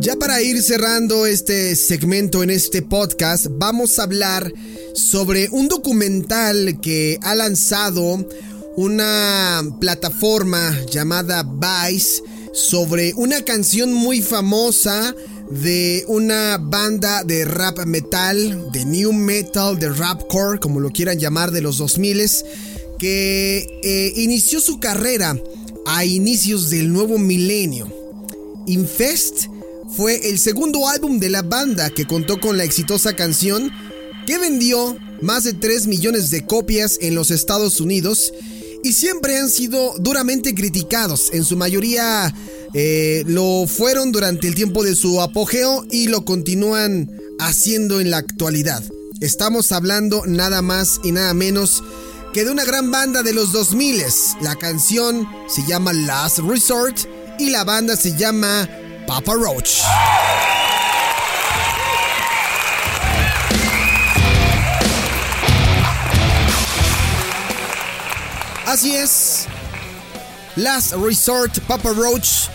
Ya para ir cerrando este segmento en este podcast, vamos a hablar sobre un documental que ha lanzado una plataforma llamada Vice sobre una canción muy famosa de una banda de rap metal, de new metal, de rapcore, como lo quieran llamar, de los 2000 que eh, inició su carrera a inicios del nuevo milenio. Infest fue el segundo álbum de la banda que contó con la exitosa canción que vendió más de 3 millones de copias en los Estados Unidos y siempre han sido duramente criticados. En su mayoría eh, lo fueron durante el tiempo de su apogeo y lo continúan haciendo en la actualidad. Estamos hablando nada más y nada menos que de una gran banda de los 2000. La canción se llama Last Resort y la banda se llama Papa Roach. Así es. Last Resort, Papa Roach,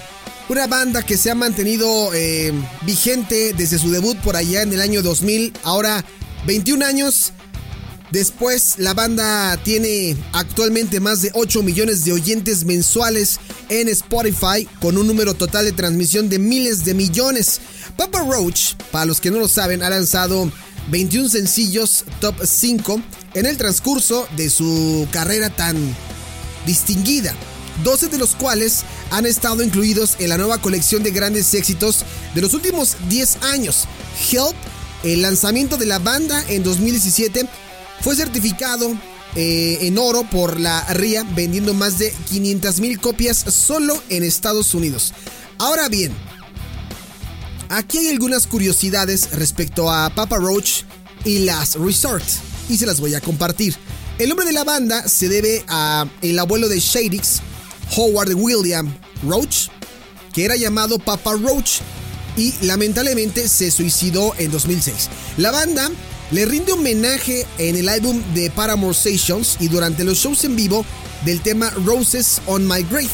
una banda que se ha mantenido eh, vigente desde su debut por allá en el año 2000. Ahora, 21 años después, la banda tiene actualmente más de 8 millones de oyentes mensuales en Spotify, con un número total de transmisión de miles de millones. Papa Roach, para los que no lo saben, ha lanzado 21 sencillos top 5 en el transcurso de su carrera tan distinguida, 12 de los cuales han estado incluidos en la nueva colección de grandes éxitos de los últimos 10 años. Help, el lanzamiento de la banda en 2017, fue certificado eh, en oro por la RIA, vendiendo más de 500 mil copias solo en Estados Unidos. Ahora bien, aquí hay algunas curiosidades respecto a Papa Roach y Last Resort, y se las voy a compartir. El nombre de la banda se debe a el abuelo de Shadix, Howard William Roach, que era llamado Papa Roach y lamentablemente se suicidó en 2006. La banda le rinde homenaje en el álbum de Paramore Sessions y durante los shows en vivo del tema Roses on My Grave.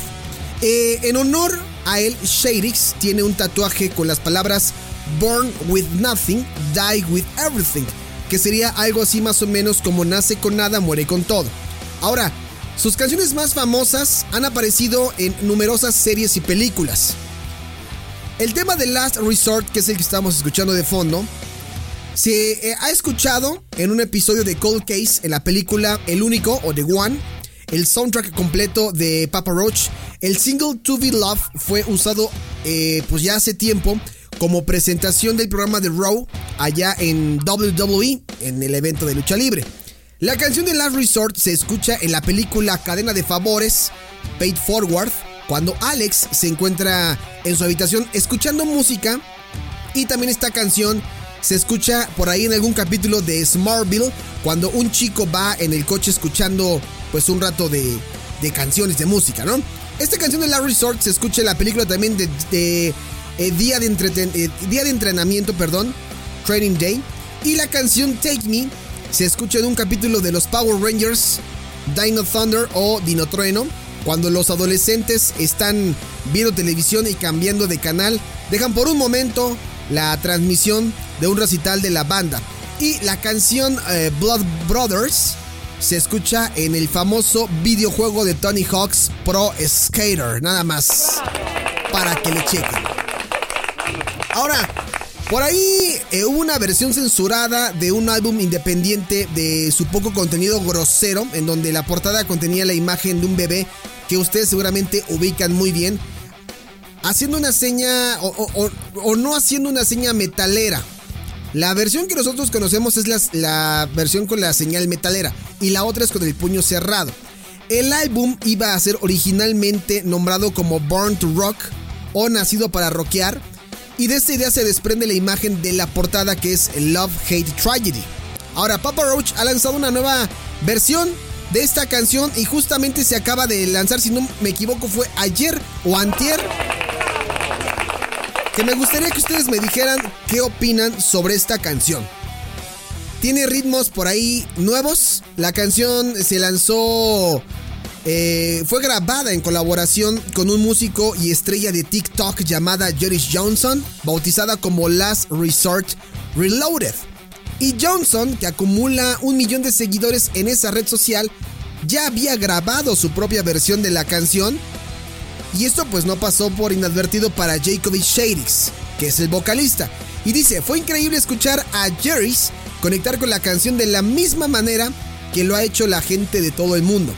Eh, en honor a él, Shadix tiene un tatuaje con las palabras Born with Nothing, Die with Everything que sería algo así más o menos como nace con nada, muere con todo. Ahora, sus canciones más famosas han aparecido en numerosas series y películas. El tema de Last Resort, que es el que estamos escuchando de fondo, se eh, ha escuchado en un episodio de Cold Case en la película El Único o The One, el soundtrack completo de Papa Roach. El single To Be Love fue usado eh, pues ya hace tiempo como presentación del programa de Raw allá en WWE, en el evento de lucha libre. La canción de Last Resort se escucha en la película Cadena de Favores, Paid Forward, cuando Alex se encuentra en su habitación escuchando música. Y también esta canción se escucha por ahí en algún capítulo de Smartville, cuando un chico va en el coche escuchando pues un rato de, canciones de música, ¿no? Esta canción de Last Resort se escucha en la película también de eh, día, de eh, día de entrenamiento, perdón, Training Day. Y la canción Take Me se escucha en un capítulo de los Power Rangers, Dino Thunder o Dino Trueno. Cuando los adolescentes están viendo televisión y cambiando de canal, dejan por un momento la transmisión de un recital de la banda. Y la canción eh, Blood Brothers se escucha en el famoso videojuego de Tony Hawk's Pro Skater. Nada más para que le chequen. Ahora, por ahí eh, hubo una versión censurada de un álbum independiente de su poco contenido grosero, en donde la portada contenía la imagen de un bebé que ustedes seguramente ubican muy bien, haciendo una seña o, no haciendo una seña metalera. La versión que nosotros conocemos es la, versión con la señal metalera y la otra es con el puño cerrado. El álbum iba a ser originalmente nombrado como Born to Rock o Nacido para Rockear y de esta idea se desprende la imagen de la portada que es Love Hate Tragedy. Ahora, Papa Roach ha lanzado una nueva versión de esta canción y justamente se acaba de lanzar, si no me equivoco, fue ayer o antier. Que me gustaría que ustedes me dijeran qué opinan sobre esta canción. Tiene ritmos por ahí nuevos. La canción se lanzó eh, fue grabada en colaboración con un músico y estrella de TikTok llamada Jerry Johnson, bautizada como Last Resort Reloaded. Y Johnson, que acumula un millón de seguidores en esa red social, ya había grabado su propia versión de la canción. Y esto pues no pasó por inadvertido para Jacoby Shadix, que es el vocalista. Y dice, fue increíble escuchar a Jerry conectar con la canción de la misma manera que lo ha hecho la gente de todo el mundo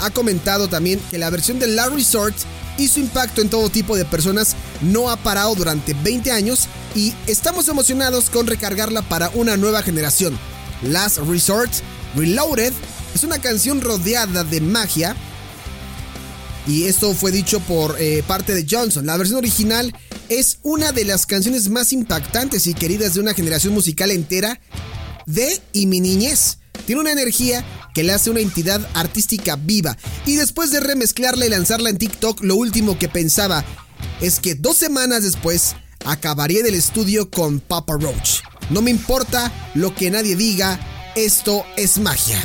ha comentado también que la versión de Last Resort y su impacto en todo tipo de personas no ha parado durante 20 años y estamos emocionados con recargarla para una nueva generación. Last Resort Reloaded es una canción rodeada de magia y esto fue dicho por eh, parte de Johnson. La versión original es una de las canciones más impactantes y queridas de una generación musical entera de y mi niñez. Tiene una energía que le hace una entidad artística viva. Y después de remezclarla y lanzarla en TikTok, lo último que pensaba es que dos semanas después acabaría del estudio con Papa Roach. No me importa lo que nadie diga, esto es magia.